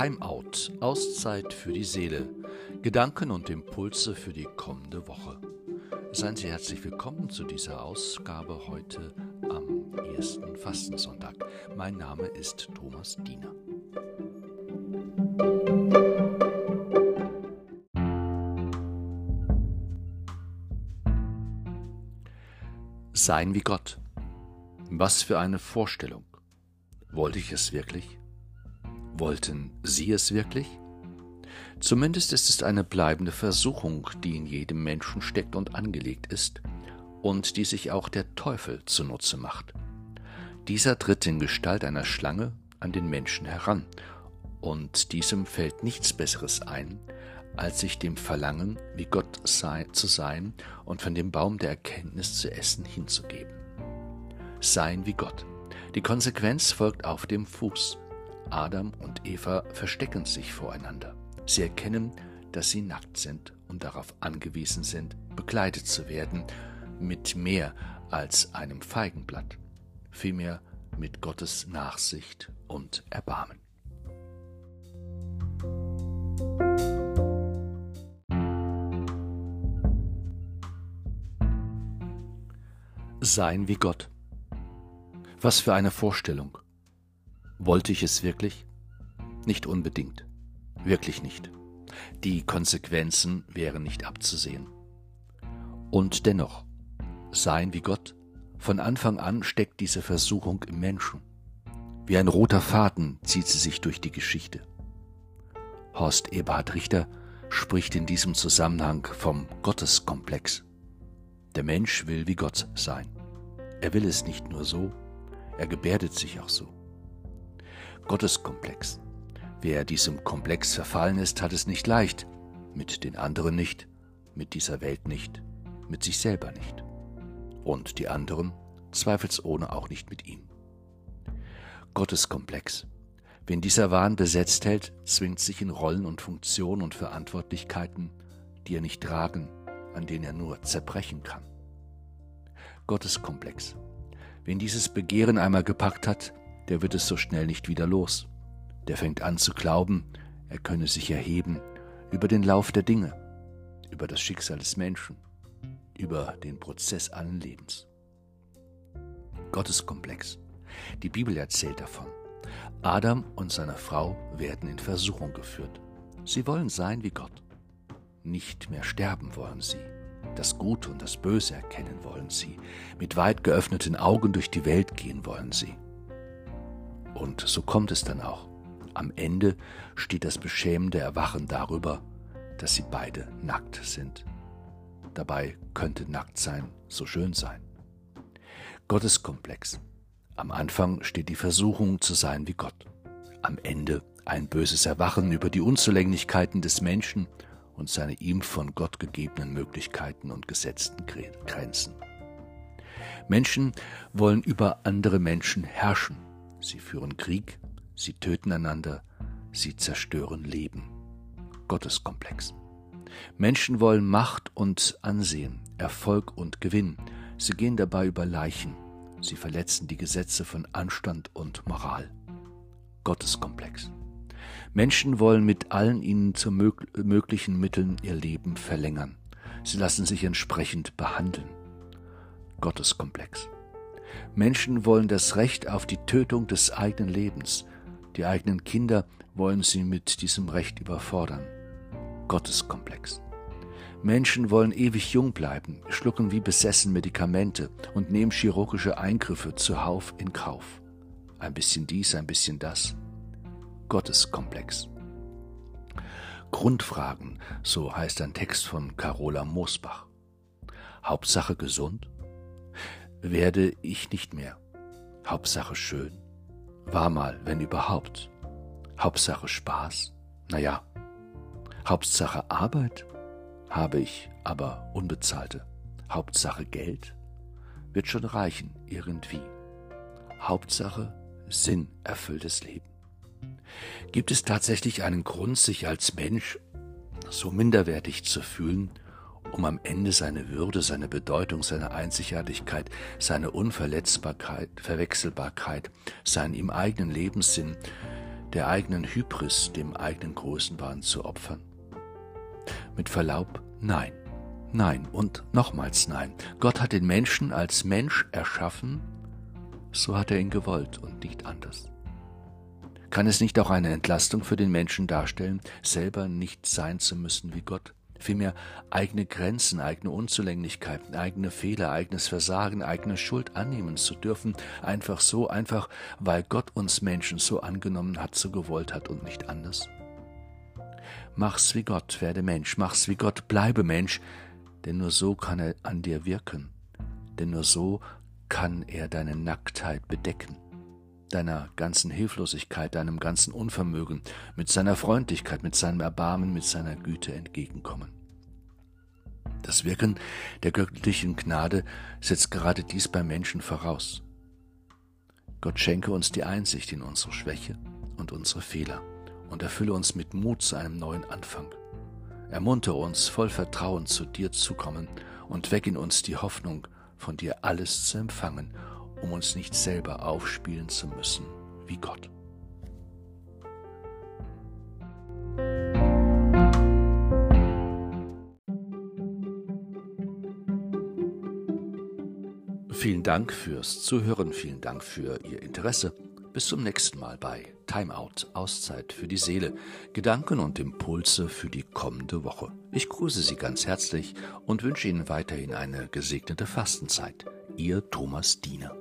Timeout, Auszeit für die Seele, Gedanken und Impulse für die kommende Woche. Seien Sie herzlich willkommen zu dieser Ausgabe heute am ersten Fastensonntag. Mein Name ist Thomas Diener. Sein wie Gott. Was für eine Vorstellung. Wollte ich es wirklich? Wollten Sie es wirklich? Zumindest ist es eine bleibende Versuchung, die in jedem Menschen steckt und angelegt ist und die sich auch der Teufel zunutze macht. Dieser tritt in Gestalt einer Schlange an den Menschen heran, und diesem fällt nichts Besseres ein, als sich dem Verlangen, wie Gott sei, zu sein und von dem Baum der Erkenntnis zu essen hinzugeben. Sein wie Gott. Die Konsequenz folgt auf dem Fuß. Adam und Eva verstecken sich voreinander. Sie erkennen, dass sie nackt sind und darauf angewiesen sind, bekleidet zu werden mit mehr als einem Feigenblatt, vielmehr mit Gottes Nachsicht und Erbarmen. Sein wie Gott. Was für eine Vorstellung. Wollte ich es wirklich? Nicht unbedingt. Wirklich nicht. Die Konsequenzen wären nicht abzusehen. Und dennoch, sein wie Gott, von Anfang an steckt diese Versuchung im Menschen. Wie ein roter Faden zieht sie sich durch die Geschichte. Horst Eberhard Richter spricht in diesem Zusammenhang vom Gotteskomplex. Der Mensch will wie Gott sein. Er will es nicht nur so, er gebärdet sich auch so. Gotteskomplex. Wer diesem Komplex verfallen ist, hat es nicht leicht. Mit den anderen nicht, mit dieser Welt nicht, mit sich selber nicht. Und die anderen zweifelsohne auch nicht mit ihm. Gotteskomplex. Wen dieser Wahn besetzt hält, zwingt sich in Rollen und Funktionen und Verantwortlichkeiten, die er nicht tragen, an denen er nur zerbrechen kann. Gotteskomplex. Wen dieses Begehren einmal gepackt hat, der wird es so schnell nicht wieder los. Der fängt an zu glauben, er könne sich erheben über den Lauf der Dinge, über das Schicksal des Menschen, über den Prozess allen Lebens. Gotteskomplex. Die Bibel erzählt davon. Adam und seine Frau werden in Versuchung geführt. Sie wollen sein wie Gott. Nicht mehr sterben wollen sie. Das Gute und das Böse erkennen wollen sie. Mit weit geöffneten Augen durch die Welt gehen wollen sie. Und so kommt es dann auch. Am Ende steht das beschämende Erwachen darüber, dass sie beide nackt sind. Dabei könnte nackt sein so schön sein. Gotteskomplex. Am Anfang steht die Versuchung zu sein wie Gott. Am Ende ein böses Erwachen über die Unzulänglichkeiten des Menschen und seine ihm von Gott gegebenen Möglichkeiten und gesetzten Grenzen. Menschen wollen über andere Menschen herrschen. Sie führen Krieg, sie töten einander, sie zerstören Leben. Gotteskomplex. Menschen wollen Macht und Ansehen, Erfolg und Gewinn. Sie gehen dabei über Leichen. Sie verletzen die Gesetze von Anstand und Moral. Gotteskomplex. Menschen wollen mit allen ihnen zu möglichen Mitteln ihr Leben verlängern. Sie lassen sich entsprechend behandeln. Gotteskomplex. Menschen wollen das Recht auf die Tötung des eigenen Lebens. Die eigenen Kinder wollen sie mit diesem Recht überfordern. Gotteskomplex. Menschen wollen ewig jung bleiben, schlucken wie besessen Medikamente und nehmen chirurgische Eingriffe zuhauf in Kauf. Ein bisschen dies, ein bisschen das. Gotteskomplex. Grundfragen, so heißt ein Text von Carola Moosbach. Hauptsache gesund? Werde ich nicht mehr. Hauptsache schön? War mal, wenn überhaupt. Hauptsache Spaß? Naja. Hauptsache Arbeit? Habe ich, aber unbezahlte. Hauptsache Geld? Wird schon reichen, irgendwie. Hauptsache Sinn erfülltes Leben. Gibt es tatsächlich einen Grund, sich als Mensch so minderwertig zu fühlen, um am Ende seine Würde, seine Bedeutung, seine Einzigartigkeit, seine Unverletzbarkeit, Verwechselbarkeit, seinen ihm eigenen Lebenssinn der eigenen Hybris, dem eigenen Größenwahn zu opfern? Mit Verlaub, nein. Nein und nochmals nein. Gott hat den Menschen als Mensch erschaffen, so hat er ihn gewollt und nicht anders. Kann es nicht auch eine Entlastung für den Menschen darstellen, selber nicht sein zu müssen wie Gott? Vielmehr eigene Grenzen, eigene Unzulänglichkeiten, eigene Fehler, eigenes Versagen, eigene Schuld annehmen zu dürfen, einfach so, einfach weil Gott uns Menschen so angenommen hat, so gewollt hat und nicht anders? Mach's wie Gott, werde Mensch, mach's wie Gott, bleibe Mensch, denn nur so kann er an dir wirken, denn nur so kann er deine Nacktheit bedecken deiner ganzen Hilflosigkeit, deinem ganzen Unvermögen, mit seiner Freundlichkeit, mit seinem Erbarmen, mit seiner Güte entgegenkommen. Das Wirken der göttlichen Gnade setzt gerade dies bei Menschen voraus. Gott schenke uns die Einsicht in unsere Schwäche und unsere Fehler und erfülle uns mit Mut zu einem neuen Anfang. Ermuntere uns voll Vertrauen zu dir zu kommen und weck in uns die Hoffnung, von dir alles zu empfangen um uns nicht selber aufspielen zu müssen wie Gott. Vielen Dank fürs Zuhören, vielen Dank für Ihr Interesse. Bis zum nächsten Mal bei Timeout, Auszeit für die Seele, Gedanken und Impulse für die kommende Woche. Ich grüße Sie ganz herzlich und wünsche Ihnen weiterhin eine gesegnete Fastenzeit. Ihr Thomas Diener.